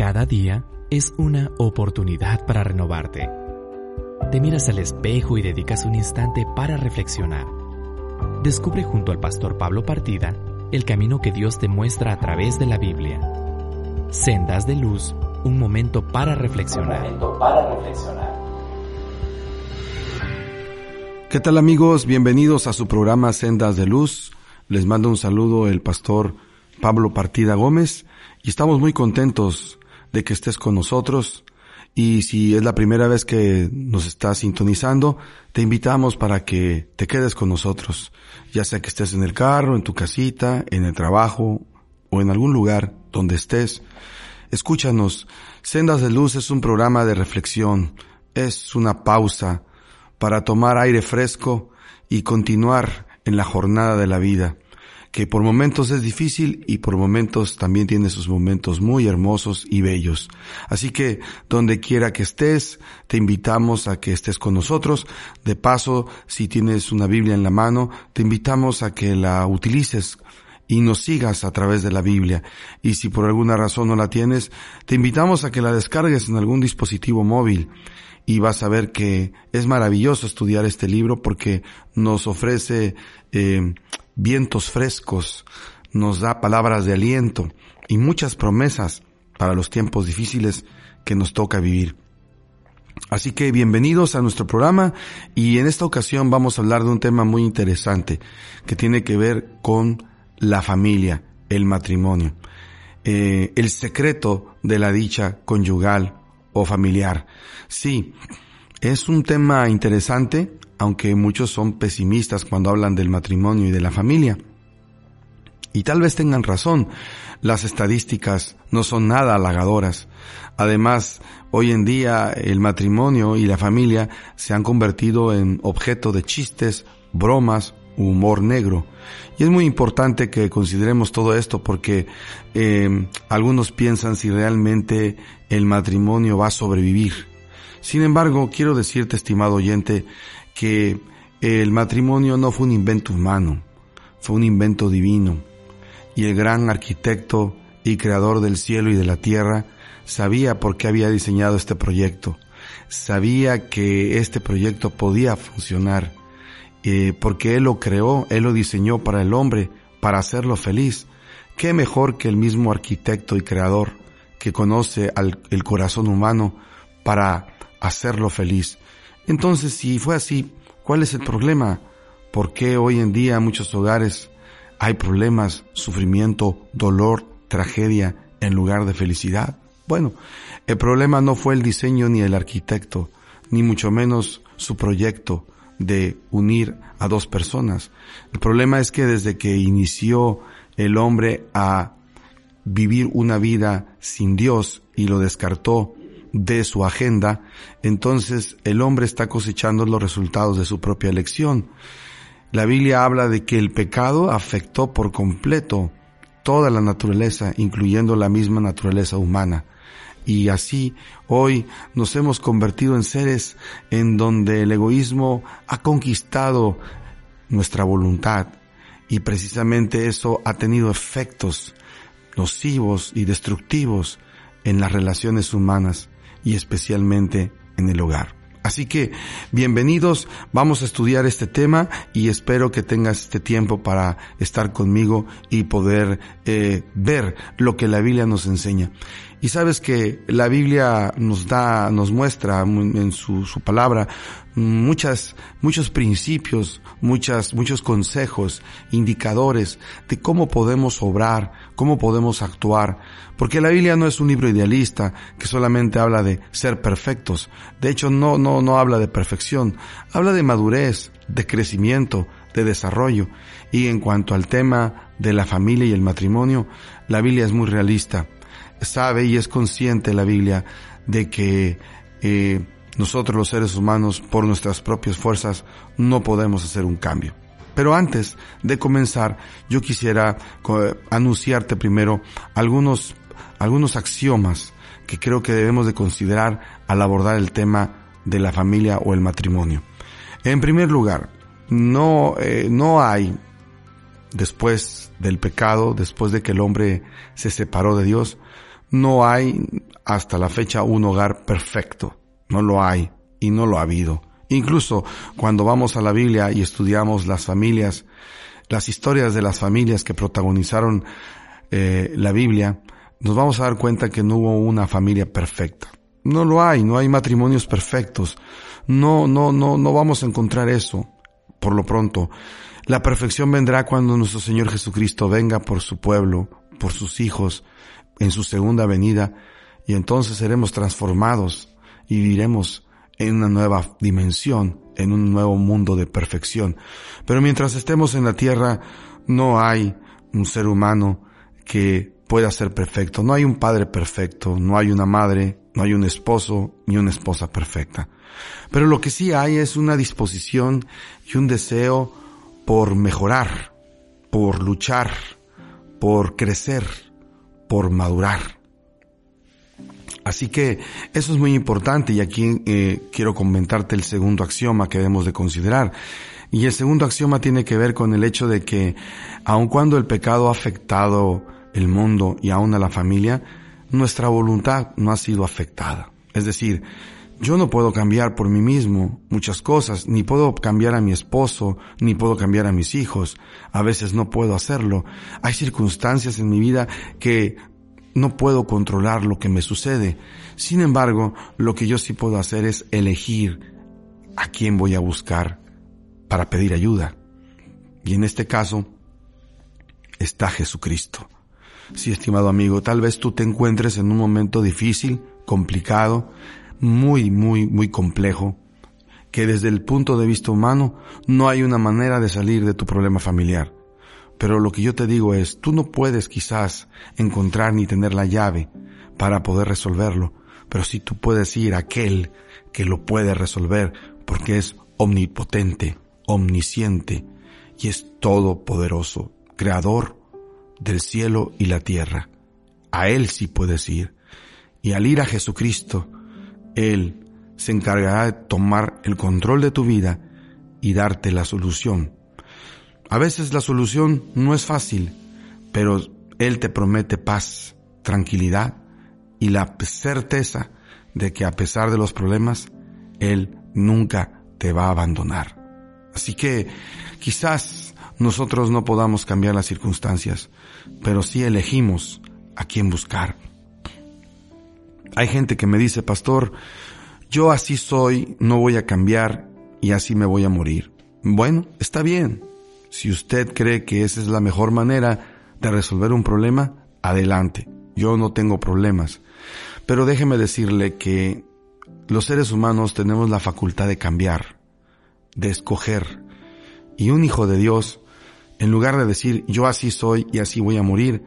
Cada día es una oportunidad para renovarte. Te miras al espejo y dedicas un instante para reflexionar. Descubre junto al pastor Pablo Partida el camino que Dios te muestra a través de la Biblia. Sendas de luz, un momento para reflexionar. ¿Qué tal amigos? Bienvenidos a su programa Sendas de Luz. Les mando un saludo el pastor Pablo Partida Gómez y estamos muy contentos de que estés con nosotros. Y si es la primera vez que nos estás sintonizando, te invitamos para que te quedes con nosotros, ya sea que estés en el carro, en tu casita, en el trabajo o en algún lugar donde estés. Escúchanos. Sendas de Luz es un programa de reflexión, es una pausa para tomar aire fresco y continuar en la jornada de la vida que por momentos es difícil y por momentos también tiene sus momentos muy hermosos y bellos. Así que donde quiera que estés, te invitamos a que estés con nosotros. De paso, si tienes una Biblia en la mano, te invitamos a que la utilices y nos sigas a través de la Biblia. Y si por alguna razón no la tienes, te invitamos a que la descargues en algún dispositivo móvil y vas a ver que es maravilloso estudiar este libro porque nos ofrece eh, vientos frescos, nos da palabras de aliento y muchas promesas para los tiempos difíciles que nos toca vivir. Así que bienvenidos a nuestro programa y en esta ocasión vamos a hablar de un tema muy interesante que tiene que ver con la familia, el matrimonio, eh, el secreto de la dicha conyugal o familiar. Sí, es un tema interesante aunque muchos son pesimistas cuando hablan del matrimonio y de la familia. Y tal vez tengan razón, las estadísticas no son nada halagadoras. Además, hoy en día el matrimonio y la familia se han convertido en objeto de chistes, bromas, humor negro. Y es muy importante que consideremos todo esto porque eh, algunos piensan si realmente el matrimonio va a sobrevivir. Sin embargo, quiero decirte, estimado oyente, que el matrimonio no fue un invento humano, fue un invento divino. Y el gran arquitecto y creador del cielo y de la tierra sabía por qué había diseñado este proyecto. Sabía que este proyecto podía funcionar, eh, porque Él lo creó, Él lo diseñó para el hombre, para hacerlo feliz. ¿Qué mejor que el mismo arquitecto y creador que conoce al, el corazón humano para hacerlo feliz? Entonces, si fue así, ¿cuál es el problema? ¿Por qué hoy en día en muchos hogares hay problemas, sufrimiento, dolor, tragedia en lugar de felicidad? Bueno, el problema no fue el diseño ni el arquitecto, ni mucho menos su proyecto de unir a dos personas. El problema es que desde que inició el hombre a vivir una vida sin Dios y lo descartó de su agenda, entonces el hombre está cosechando los resultados de su propia elección. La Biblia habla de que el pecado afectó por completo toda la naturaleza, incluyendo la misma naturaleza humana. Y así hoy nos hemos convertido en seres en donde el egoísmo ha conquistado nuestra voluntad y precisamente eso ha tenido efectos nocivos y destructivos en las relaciones humanas y especialmente en el hogar. Así que bienvenidos, vamos a estudiar este tema y espero que tengas este tiempo para estar conmigo y poder eh, ver lo que la Biblia nos enseña. Y sabes que la Biblia nos da, nos muestra en su, su palabra muchas, muchos principios, muchas, muchos consejos, indicadores de cómo podemos obrar, cómo podemos actuar. Porque la Biblia no es un libro idealista que solamente habla de ser perfectos. De hecho, no, no, no habla de perfección. Habla de madurez, de crecimiento, de desarrollo. Y en cuanto al tema de la familia y el matrimonio, la Biblia es muy realista sabe y es consciente la Biblia de que eh, nosotros los seres humanos por nuestras propias fuerzas no podemos hacer un cambio. Pero antes de comenzar, yo quisiera anunciarte primero algunos, algunos axiomas que creo que debemos de considerar al abordar el tema de la familia o el matrimonio. En primer lugar, no, eh, no hay, después del pecado, después de que el hombre se separó de Dios, no hay hasta la fecha un hogar perfecto. No lo hay y no lo ha habido. Incluso cuando vamos a la Biblia y estudiamos las familias, las historias de las familias que protagonizaron eh, la Biblia, nos vamos a dar cuenta que no hubo una familia perfecta. No lo hay, no hay matrimonios perfectos. No, no, no, no vamos a encontrar eso por lo pronto. La perfección vendrá cuando nuestro Señor Jesucristo venga por su pueblo, por sus hijos, en su segunda venida, y entonces seremos transformados y viviremos en una nueva dimensión, en un nuevo mundo de perfección. Pero mientras estemos en la tierra, no hay un ser humano que pueda ser perfecto. No hay un padre perfecto, no hay una madre, no hay un esposo ni una esposa perfecta. Pero lo que sí hay es una disposición y un deseo por mejorar, por luchar, por crecer, por madurar. Así que eso es muy importante y aquí eh, quiero comentarte el segundo axioma que debemos de considerar. Y el segundo axioma tiene que ver con el hecho de que aun cuando el pecado ha afectado el mundo y aún a la familia, nuestra voluntad no ha sido afectada. Es decir, yo no puedo cambiar por mí mismo muchas cosas, ni puedo cambiar a mi esposo, ni puedo cambiar a mis hijos. A veces no puedo hacerlo. Hay circunstancias en mi vida que no puedo controlar lo que me sucede. Sin embargo, lo que yo sí puedo hacer es elegir a quién voy a buscar para pedir ayuda. Y en este caso está Jesucristo. Sí, estimado amigo, tal vez tú te encuentres en un momento difícil, complicado, muy, muy, muy complejo, que desde el punto de vista humano no hay una manera de salir de tu problema familiar. Pero lo que yo te digo es, tú no puedes quizás encontrar ni tener la llave para poder resolverlo, pero sí tú puedes ir a aquel que lo puede resolver porque es omnipotente, omnisciente y es todopoderoso, creador del cielo y la tierra. A Él sí puedes ir. Y al ir a Jesucristo, Él se encargará de tomar el control de tu vida y darte la solución a veces la solución no es fácil, pero Él te promete paz, tranquilidad y la certeza de que a pesar de los problemas, Él nunca te va a abandonar. Así que quizás nosotros no podamos cambiar las circunstancias, pero sí elegimos a quién buscar. Hay gente que me dice, pastor, yo así soy, no voy a cambiar y así me voy a morir. Bueno, está bien, si usted cree que esa es la mejor manera de resolver un problema, adelante. Yo no tengo problemas. Pero déjeme decirle que los seres humanos tenemos la facultad de cambiar, de escoger. Y un hijo de Dios, en lugar de decir yo así soy y así voy a morir,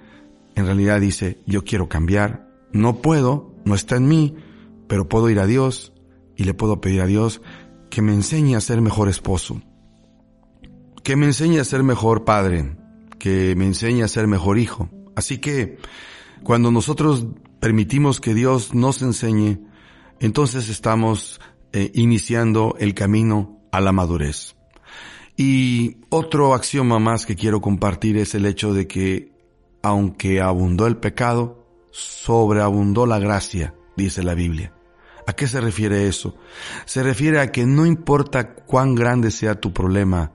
en realidad dice yo quiero cambiar. No puedo, no está en mí, pero puedo ir a Dios y le puedo pedir a Dios que me enseñe a ser mejor esposo, que me enseñe a ser mejor padre, que me enseñe a ser mejor hijo. Así que cuando nosotros permitimos que Dios nos enseñe, entonces estamos eh, iniciando el camino a la madurez. Y otro axioma más que quiero compartir es el hecho de que aunque abundó el pecado, sobreabundó la gracia, dice la Biblia. ¿A qué se refiere eso? Se refiere a que no importa cuán grande sea tu problema,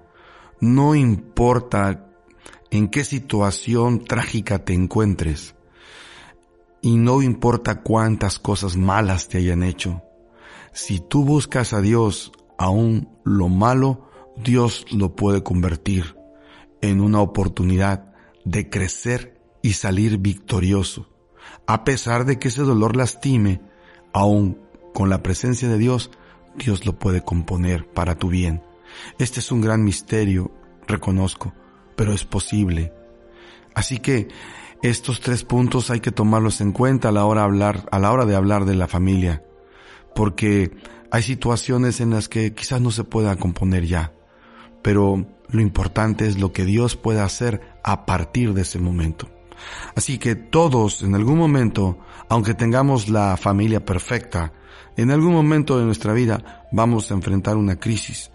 no importa en qué situación trágica te encuentres y no importa cuántas cosas malas te hayan hecho. Si tú buscas a Dios, aún lo malo, Dios lo puede convertir en una oportunidad de crecer y salir victorioso. A pesar de que ese dolor lastime, aún con la presencia de Dios, Dios lo puede componer para tu bien. Este es un gran misterio, reconozco, pero es posible. Así que estos tres puntos hay que tomarlos en cuenta a la hora hablar, a la hora de hablar de la familia, porque hay situaciones en las que quizás no se pueda componer ya, pero lo importante es lo que Dios pueda hacer a partir de ese momento. Así que todos en algún momento, aunque tengamos la familia perfecta, en algún momento de nuestra vida vamos a enfrentar una crisis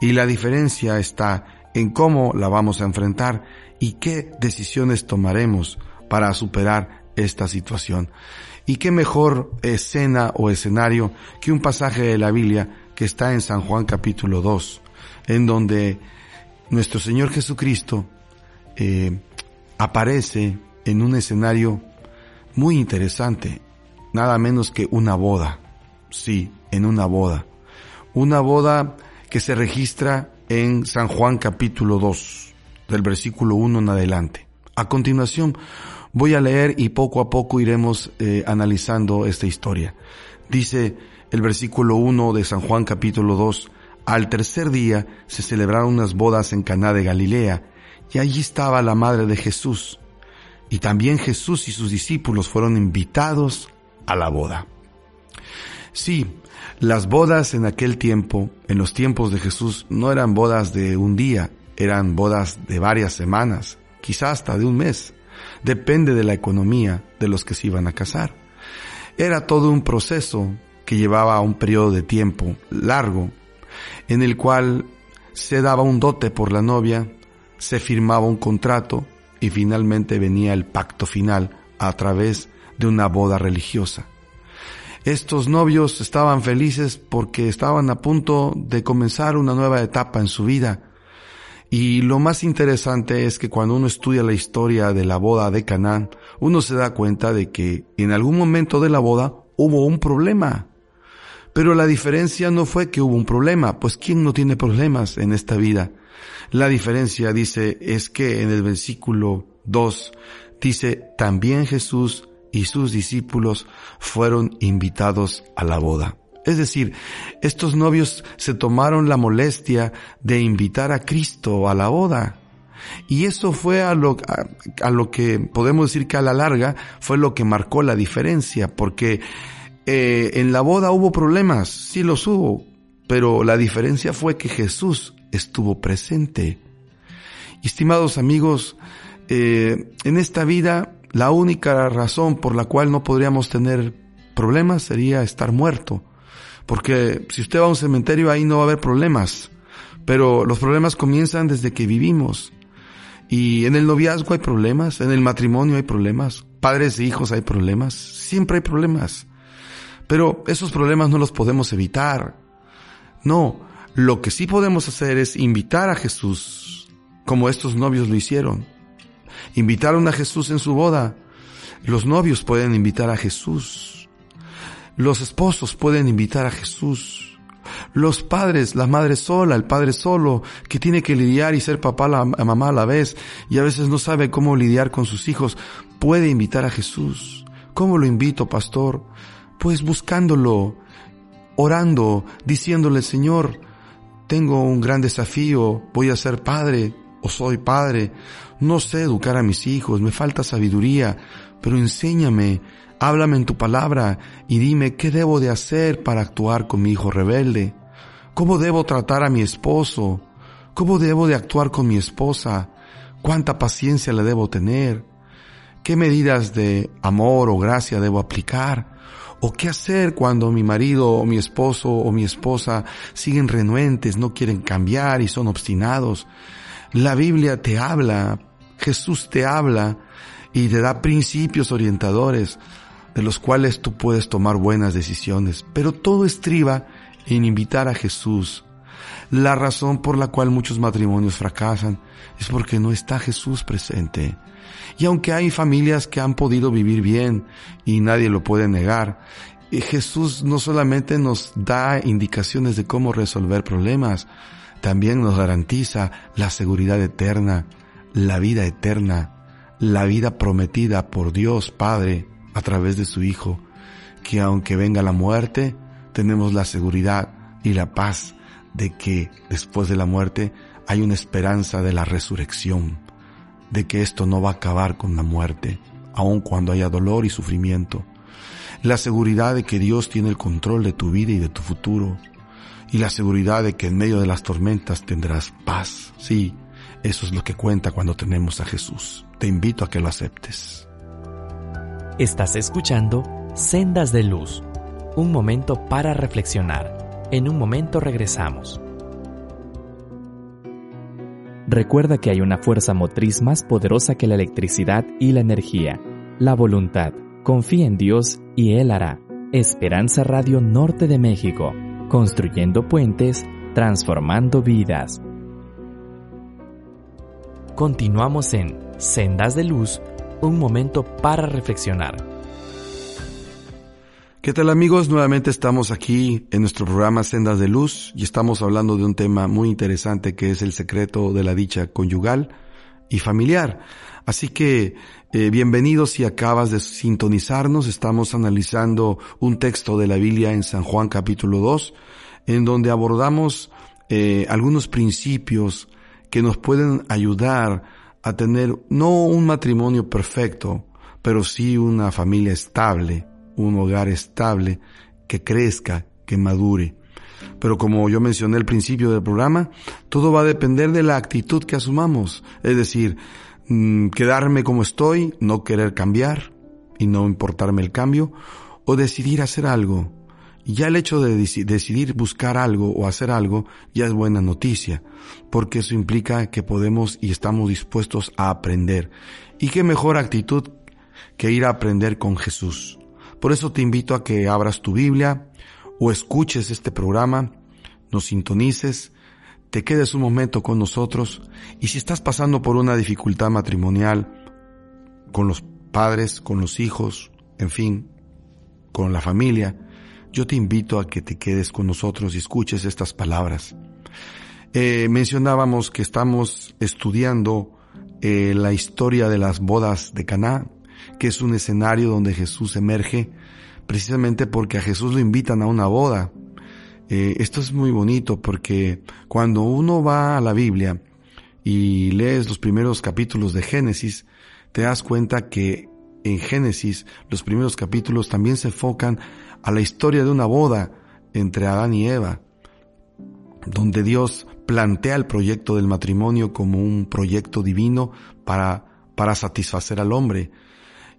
y la diferencia está en cómo la vamos a enfrentar y qué decisiones tomaremos para superar esta situación. Y qué mejor escena o escenario que un pasaje de la Biblia que está en San Juan capítulo 2, en donde nuestro Señor Jesucristo eh, aparece en un escenario muy interesante, nada menos que una boda. Sí, en una boda. Una boda que se registra en San Juan capítulo 2, del versículo 1 en adelante. A continuación voy a leer y poco a poco iremos eh, analizando esta historia. Dice el versículo 1 de San Juan capítulo 2, al tercer día se celebraron unas bodas en Caná de Galilea, y allí estaba la madre de Jesús. Y también Jesús y sus discípulos fueron invitados a la boda. Sí, las bodas en aquel tiempo, en los tiempos de Jesús, no eran bodas de un día, eran bodas de varias semanas, quizás hasta de un mes. Depende de la economía de los que se iban a casar. Era todo un proceso que llevaba un periodo de tiempo largo, en el cual se daba un dote por la novia, se firmaba un contrato y finalmente venía el pacto final a través de una boda religiosa. Estos novios estaban felices porque estaban a punto de comenzar una nueva etapa en su vida. Y lo más interesante es que cuando uno estudia la historia de la boda de Canaán, uno se da cuenta de que en algún momento de la boda hubo un problema. Pero la diferencia no fue que hubo un problema, pues ¿quién no tiene problemas en esta vida? La diferencia, dice, es que en el versículo 2 dice, también Jesús y sus discípulos fueron invitados a la boda. Es decir, estos novios se tomaron la molestia de invitar a Cristo a la boda. Y eso fue a lo, a, lo que podemos decir que a la larga fue lo que marcó la diferencia, porque eh, en la boda hubo problemas, sí los hubo, pero la diferencia fue que Jesús estuvo presente. Estimados amigos, eh, en esta vida la única razón por la cual no podríamos tener problemas sería estar muerto. Porque si usted va a un cementerio ahí no va a haber problemas. Pero los problemas comienzan desde que vivimos. Y en el noviazgo hay problemas, en el matrimonio hay problemas, padres e hijos hay problemas, siempre hay problemas. Pero esos problemas no los podemos evitar. No, lo que sí podemos hacer es invitar a Jesús, como estos novios lo hicieron. Invitaron a Jesús en su boda. Los novios pueden invitar a Jesús. Los esposos pueden invitar a Jesús. Los padres, la madre sola, el padre solo, que tiene que lidiar y ser papá, la mamá a la vez, y a veces no sabe cómo lidiar con sus hijos, puede invitar a Jesús. ¿Cómo lo invito, pastor? Pues buscándolo, orando, diciéndole, Señor, tengo un gran desafío, voy a ser padre, o soy padre, no sé educar a mis hijos, me falta sabiduría, pero enséñame, háblame en tu palabra y dime qué debo de hacer para actuar con mi hijo rebelde. ¿Cómo debo tratar a mi esposo? ¿Cómo debo de actuar con mi esposa? ¿Cuánta paciencia le debo tener? ¿Qué medidas de amor o gracia debo aplicar? ¿O qué hacer cuando mi marido o mi esposo o mi esposa siguen renuentes, no quieren cambiar y son obstinados? La Biblia te habla, Jesús te habla y te da principios orientadores de los cuales tú puedes tomar buenas decisiones. Pero todo estriba en invitar a Jesús. La razón por la cual muchos matrimonios fracasan es porque no está Jesús presente. Y aunque hay familias que han podido vivir bien y nadie lo puede negar, eh, Jesús no solamente nos da indicaciones de cómo resolver problemas, también nos garantiza la seguridad eterna, la vida eterna, la vida prometida por Dios Padre a través de su Hijo, que aunque venga la muerte, tenemos la seguridad y la paz de que después de la muerte hay una esperanza de la resurrección, de que esto no va a acabar con la muerte, aun cuando haya dolor y sufrimiento. La seguridad de que Dios tiene el control de tu vida y de tu futuro, y la seguridad de que en medio de las tormentas tendrás paz. Sí, eso es lo que cuenta cuando tenemos a Jesús. Te invito a que lo aceptes. Estás escuchando Sendas de Luz, un momento para reflexionar. En un momento regresamos. Recuerda que hay una fuerza motriz más poderosa que la electricidad y la energía, la voluntad Confía en Dios y Él hará. Esperanza Radio Norte de México, construyendo puentes, transformando vidas. Continuamos en Sendas de Luz, un momento para reflexionar. ¿Qué tal amigos? Nuevamente estamos aquí en nuestro programa Sendas de Luz y estamos hablando de un tema muy interesante que es el secreto de la dicha conyugal y familiar. Así que eh, bienvenidos si acabas de sintonizarnos. Estamos analizando un texto de la Biblia en San Juan capítulo 2, en donde abordamos eh, algunos principios que nos pueden ayudar a tener no un matrimonio perfecto, pero sí una familia estable, un hogar estable, que crezca, que madure. Pero como yo mencioné al principio del programa, todo va a depender de la actitud que asumamos. Es decir, mm, quedarme como estoy, no querer cambiar y no importarme el cambio, o decidir hacer algo. Ya el hecho de decidir buscar algo o hacer algo ya es buena noticia, porque eso implica que podemos y estamos dispuestos a aprender. Y qué mejor actitud que ir a aprender con Jesús. Por eso te invito a que abras tu Biblia o escuches este programa, nos sintonices, te quedes un momento con nosotros y si estás pasando por una dificultad matrimonial con los padres, con los hijos, en fin, con la familia, yo te invito a que te quedes con nosotros y escuches estas palabras. Eh, mencionábamos que estamos estudiando eh, la historia de las bodas de Caná, que es un escenario donde Jesús emerge precisamente porque a Jesús lo invitan a una boda. Eh, esto es muy bonito porque cuando uno va a la Biblia y lees los primeros capítulos de Génesis, te das cuenta que en Génesis los primeros capítulos también se enfocan a la historia de una boda entre Adán y Eva, donde Dios plantea el proyecto del matrimonio como un proyecto divino para, para satisfacer al hombre.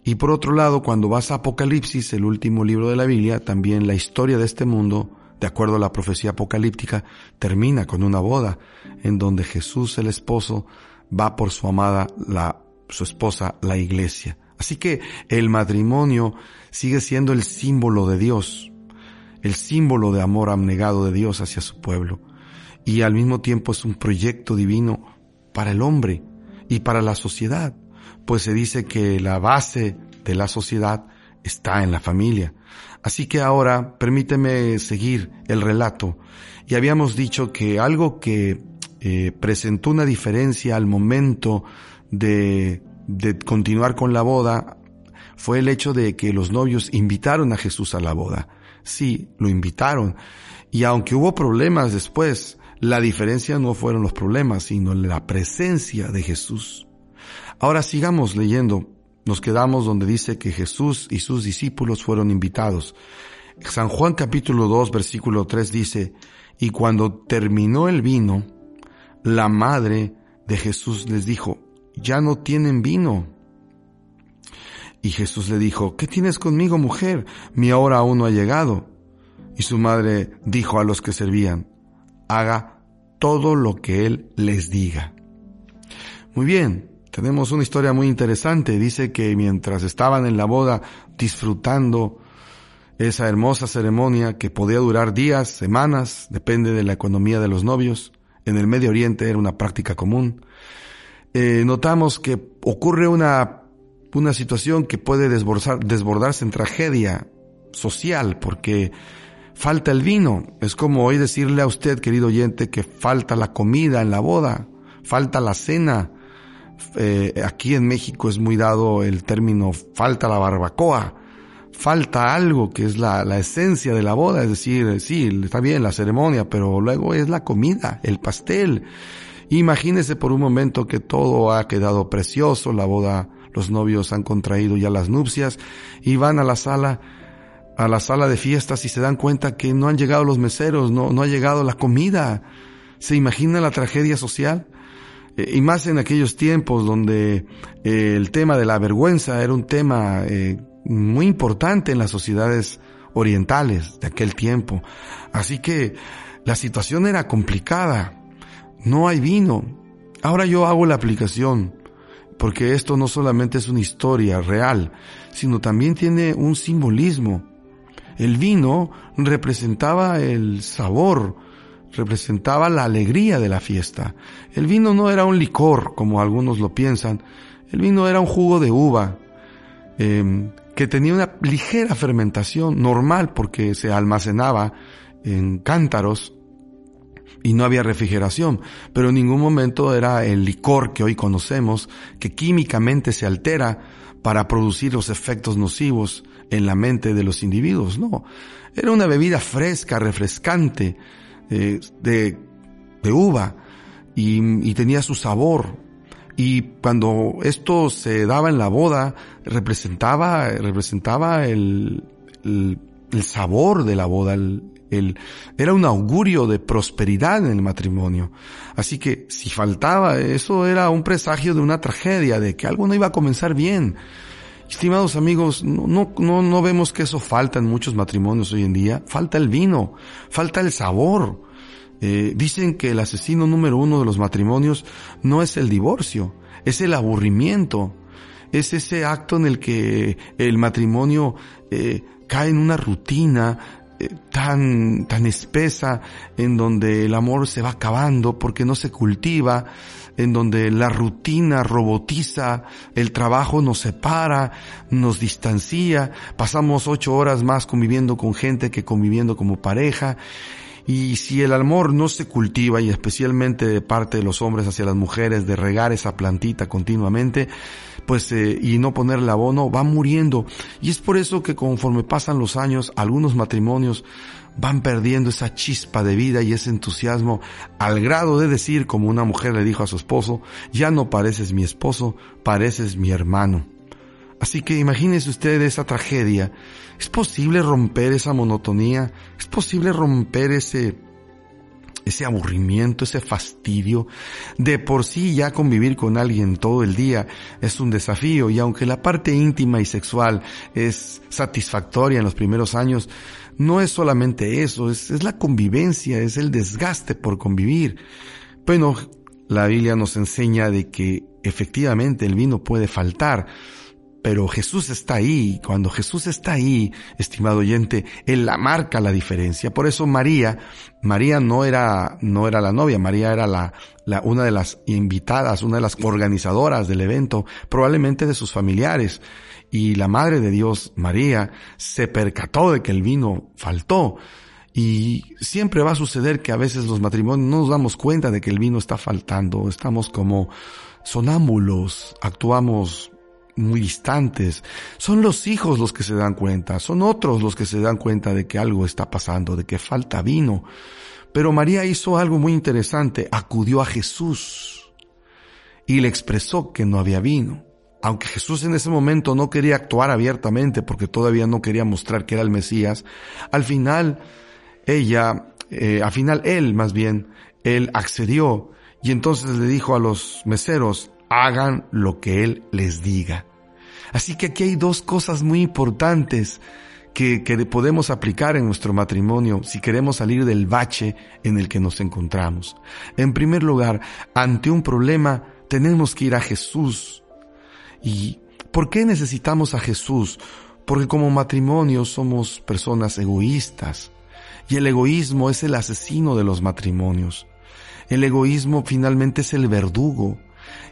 Y por otro lado, cuando vas a Apocalipsis, el último libro de la Biblia, también la historia de este mundo, de acuerdo a la profecía apocalíptica, termina con una boda, en donde Jesús el esposo va por su amada, la, su esposa, la iglesia. Así que el matrimonio sigue siendo el símbolo de Dios, el símbolo de amor abnegado de Dios hacia su pueblo. Y al mismo tiempo es un proyecto divino para el hombre y para la sociedad pues se dice que la base de la sociedad está en la familia. Así que ahora permíteme seguir el relato. Y habíamos dicho que algo que eh, presentó una diferencia al momento de, de continuar con la boda fue el hecho de que los novios invitaron a Jesús a la boda. Sí, lo invitaron. Y aunque hubo problemas después, la diferencia no fueron los problemas, sino la presencia de Jesús. Ahora sigamos leyendo. Nos quedamos donde dice que Jesús y sus discípulos fueron invitados. San Juan capítulo 2 versículo 3 dice, y cuando terminó el vino, la madre de Jesús les dijo, ya no tienen vino. Y Jesús le dijo, ¿qué tienes conmigo, mujer? Mi hora aún no ha llegado. Y su madre dijo a los que servían, haga todo lo que él les diga. Muy bien, tenemos una historia muy interesante. Dice que mientras estaban en la boda disfrutando esa hermosa ceremonia que podía durar días, semanas, depende de la economía de los novios, en el Medio Oriente era una práctica común, eh, notamos que ocurre una, una situación que puede desbordarse en tragedia social porque falta el vino. Es como hoy decirle a usted, querido oyente, que falta la comida en la boda, falta la cena, eh, aquí en México es muy dado el término falta la barbacoa, falta algo que es la, la esencia de la boda, es decir, sí, está bien la ceremonia, pero luego es la comida, el pastel. Imagínese por un momento que todo ha quedado precioso, la boda, los novios han contraído ya las nupcias y van a la sala, a la sala de fiestas y se dan cuenta que no han llegado los meseros, no, no ha llegado la comida. ¿Se imagina la tragedia social? Eh, y más en aquellos tiempos donde eh, el tema de la vergüenza era un tema eh, muy importante en las sociedades orientales de aquel tiempo. Así que la situación era complicada. No hay vino. Ahora yo hago la aplicación. porque esto no solamente es una historia real, sino también tiene un simbolismo. El vino representaba el sabor, representaba la alegría de la fiesta. El vino no era un licor, como algunos lo piensan, el vino era un jugo de uva, em, que tenía una ligera fermentación normal porque se almacenaba en cántaros y no había refrigeración, pero en ningún momento era el licor que hoy conocemos, que químicamente se altera para producir los efectos nocivos en la mente de los individuos, no. Era una bebida fresca, refrescante, eh, de, de, uva, y, tenía su sabor, y cuando esto se daba en la boda, representaba, representaba el, el, sabor de la boda, el, era un augurio de prosperidad en el matrimonio. Así que si faltaba, eso era un presagio de una tragedia, de que algo no iba a comenzar bien. Estimados amigos, no, no, no vemos que eso falta en muchos matrimonios hoy en día. Falta el vino, falta el sabor. Eh, dicen que el asesino número uno de los matrimonios no es el divorcio, es el aburrimiento. Es ese acto en el que el matrimonio eh, cae en una rutina, eh, tan, tan espesa, en donde el amor se va acabando porque no se cultiva, en donde la rutina robotiza, el trabajo nos separa, nos distancia, pasamos ocho horas más conviviendo con gente que conviviendo como pareja, y si el amor no se cultiva, y especialmente de parte de los hombres hacia las mujeres, de regar esa plantita continuamente, pues eh, y no ponerle abono va muriendo. Y es por eso que conforme pasan los años algunos matrimonios van perdiendo esa chispa de vida y ese entusiasmo al grado de decir como una mujer le dijo a su esposo ya no pareces mi esposo pareces mi hermano así que imagínese usted esa tragedia es posible romper esa monotonía es posible romper ese ese aburrimiento, ese fastidio. De por sí ya convivir con alguien todo el día es un desafío y aunque la parte íntima y sexual es satisfactoria en los primeros años, no es solamente eso, es, es la convivencia, es el desgaste por convivir. Bueno, la Biblia nos enseña de que efectivamente el vino puede faltar, pero Jesús está ahí. Cuando Jesús está ahí, estimado oyente, Él la marca la diferencia. Por eso María, María no era, no era la novia, María era la, la, una de las invitadas, una de las organizadoras del evento, probablemente de sus familiares. Y la Madre de Dios, María, se percató de que el vino faltó. Y siempre va a suceder que a veces los matrimonios no nos damos cuenta de que el vino está faltando. Estamos como sonámbulos, actuamos muy distantes. Son los hijos los que se dan cuenta, son otros los que se dan cuenta de que algo está pasando, de que falta vino. Pero María hizo algo muy interesante, acudió a Jesús y le expresó que no había vino. Aunque Jesús en ese momento no quería actuar abiertamente porque todavía no quería mostrar que era el Mesías, al final ella, eh, al final él más bien, él accedió y entonces le dijo a los meseros, hagan lo que Él les diga. Así que aquí hay dos cosas muy importantes que, que, podemos aplicar en nuestro matrimonio si queremos salir del bache en el que nos encontramos. En primer lugar, ante un problema tenemos que ir a Jesús. ¿Y por qué necesitamos a Jesús? Porque como matrimonio somos personas egoístas y el egoísmo es el asesino de los matrimonios. El egoísmo finalmente es el verdugo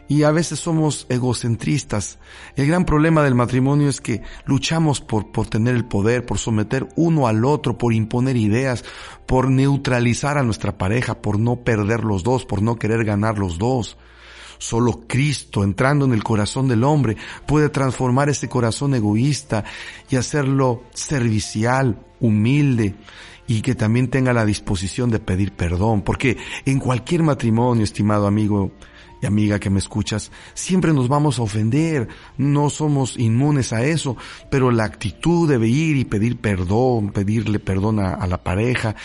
y a veces somos egocentristas. El gran problema del matrimonio es que luchamos por, por tener el poder, por someter uno al otro, por imponer ideas, por neutralizar a nuestra pareja, por no perder los dos, por no querer ganar los dos. Solo Cristo, entrando en el corazón del hombre, puede transformar ese corazón egoísta y hacerlo servicial, humilde y que también tenga la disposición de pedir perdón. Porque en cualquier matrimonio, estimado amigo, y amiga que me escuchas, siempre nos vamos a ofender, no somos inmunes a eso, pero la actitud de ir y pedir perdón, pedirle perdón a, la pareja,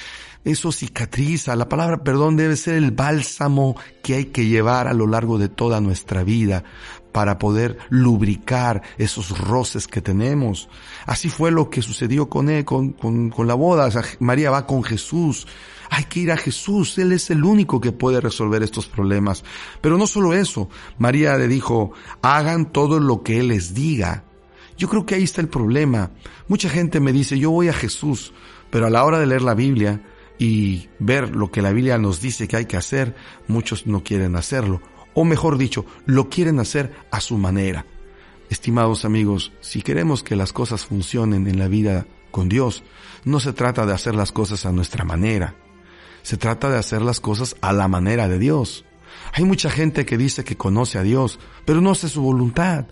eso cicatriza. La palabra perdón debe ser el bálsamo que hay que llevar a lo largo de toda nuestra vida para poder lubricar esos roces que tenemos. Así fue lo que sucedió con él, con, con, la boda. María va con Jesús. Hay que ir a Jesús. Él es el único que puede resolver estos problemas. Pero no solo eso. María le dijo, hagan todo lo que Él les diga. Yo creo que ahí está el problema. Mucha gente me dice, yo voy a Jesús, pero a la hora de leer la Biblia y ver lo que la Biblia nos dice que hay que hacer, muchos no quieren hacerlo o mejor dicho, lo quieren hacer a su manera. Estimados amigos, si queremos que las cosas funcionen en la vida con Dios, no se trata de hacer las cosas a nuestra manera, se trata de hacer las cosas a la manera de Dios. Hay mucha gente que dice que conoce a Dios, pero no hace su voluntad.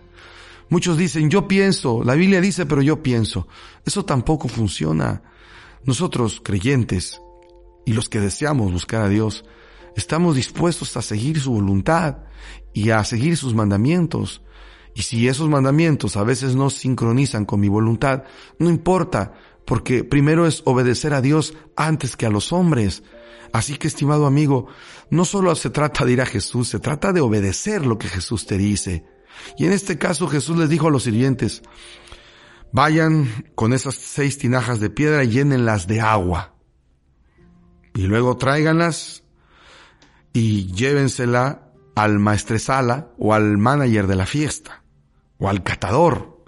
Muchos dicen, yo pienso, la Biblia dice, pero yo pienso. Eso tampoco funciona. Nosotros, creyentes, y los que deseamos buscar a Dios, estamos dispuestos a seguir su voluntad y a seguir sus mandamientos. Y si esos mandamientos a veces no sincronizan con mi voluntad, no importa, porque primero es obedecer a Dios antes que a los hombres. Así que, estimado amigo, no solo se trata de ir a Jesús, se trata de obedecer lo que Jesús te dice. Y en este caso Jesús les dijo a los sirvientes, vayan con esas seis tinajas de piedra y llénenlas de agua. Y luego tráiganlas y llévensela al maestresala o al manager de la fiesta o al catador.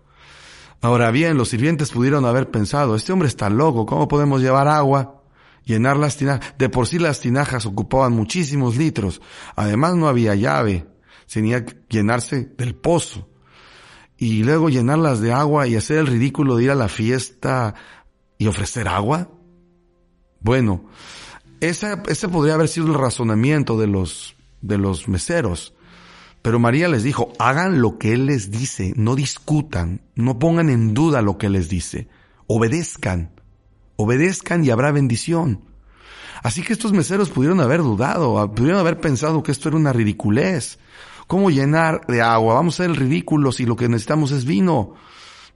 Ahora bien, los sirvientes pudieron haber pensado, este hombre está loco, ¿cómo podemos llevar agua? Llenar las tinajas. De por sí las tinajas ocupaban muchísimos litros. Además no había llave. Tenía que llenarse del pozo. Y luego llenarlas de agua y hacer el ridículo de ir a la fiesta y ofrecer agua. Bueno, ese podría haber sido el razonamiento de los, de los meseros. Pero María les dijo, hagan lo que Él les dice, no discutan, no pongan en duda lo que les dice, obedezcan, obedezcan y habrá bendición. Así que estos meseros pudieron haber dudado, pudieron haber pensado que esto era una ridiculez. ¿Cómo llenar de agua? Vamos a ser ridículos si lo que necesitamos es vino.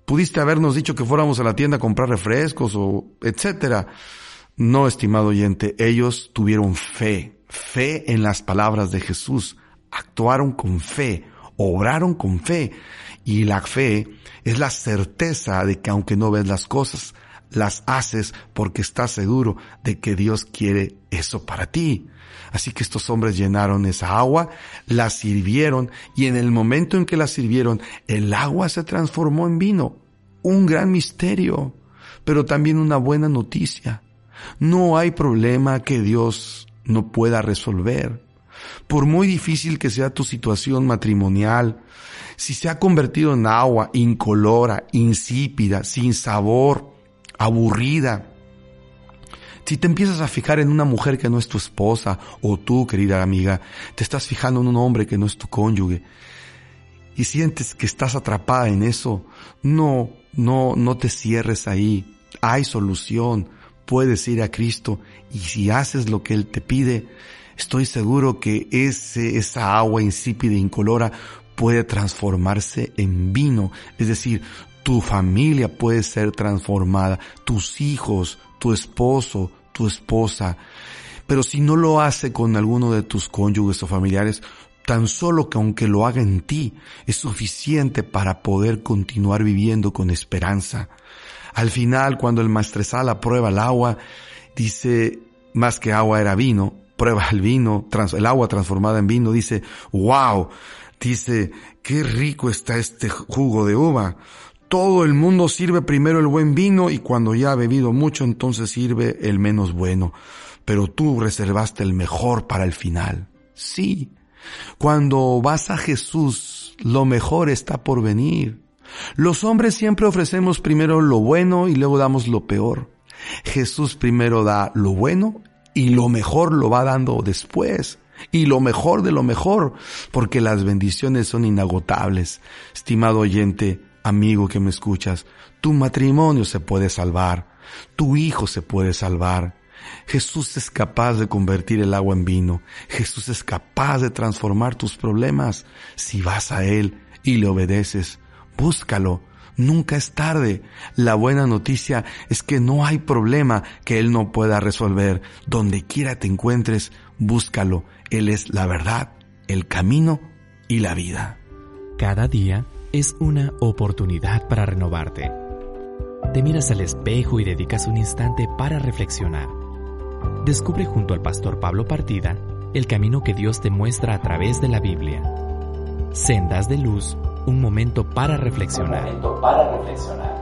Pudiste habernos dicho que fuéramos a la tienda a comprar refrescos o etcétera. No, estimado oyente, ellos tuvieron fe, fe en las palabras de Jesús, actuaron con fe, obraron con fe. Y la fe es la certeza de que aunque no ves las cosas, las haces porque estás seguro de que Dios quiere eso para ti. Así que estos hombres llenaron esa agua, la sirvieron y en el momento en que la sirvieron, el agua se transformó en vino. Un gran misterio, pero también una buena noticia. No hay problema que Dios no pueda resolver. Por muy difícil que sea tu situación matrimonial, si se ha convertido en agua incolora, insípida, sin sabor, aburrida, si te empiezas a fijar en una mujer que no es tu esposa, o tú, querida amiga, te estás fijando en un hombre que no es tu cónyuge, y sientes que estás atrapada en eso, no, no, no te cierres ahí. Hay solución puedes ir a Cristo y si haces lo que Él te pide, estoy seguro que ese, esa agua insípida e incolora puede transformarse en vino. Es decir, tu familia puede ser transformada, tus hijos, tu esposo, tu esposa. Pero si no lo hace con alguno de tus cónyuges o familiares, tan solo que aunque lo haga en ti, es suficiente para poder continuar viviendo con esperanza. Al final, cuando el maestresala prueba el agua, dice, más que agua era vino, prueba el vino, el agua transformada en vino, dice, wow, dice, qué rico está este jugo de uva. Todo el mundo sirve primero el buen vino y cuando ya ha bebido mucho entonces sirve el menos bueno. Pero tú reservaste el mejor para el final. Sí. Cuando vas a Jesús, lo mejor está por venir. Los hombres siempre ofrecemos primero lo bueno y luego damos lo peor. Jesús primero da lo bueno y lo mejor lo va dando después. Y lo mejor de lo mejor, porque las bendiciones son inagotables. Estimado oyente, amigo que me escuchas, tu matrimonio se puede salvar, tu hijo se puede salvar. Jesús es capaz de convertir el agua en vino. Jesús es capaz de transformar tus problemas si vas a Él y le obedeces. Búscalo. Nunca es tarde. La buena noticia es que no hay problema que Él no pueda resolver. Donde quiera te encuentres, búscalo. Él es la verdad, el camino y la vida. Cada día es una oportunidad para renovarte. Te miras al espejo y dedicas un instante para reflexionar. Descubre junto al pastor Pablo Partida el camino que Dios te muestra a través de la Biblia. Sendas de luz, un momento para reflexionar.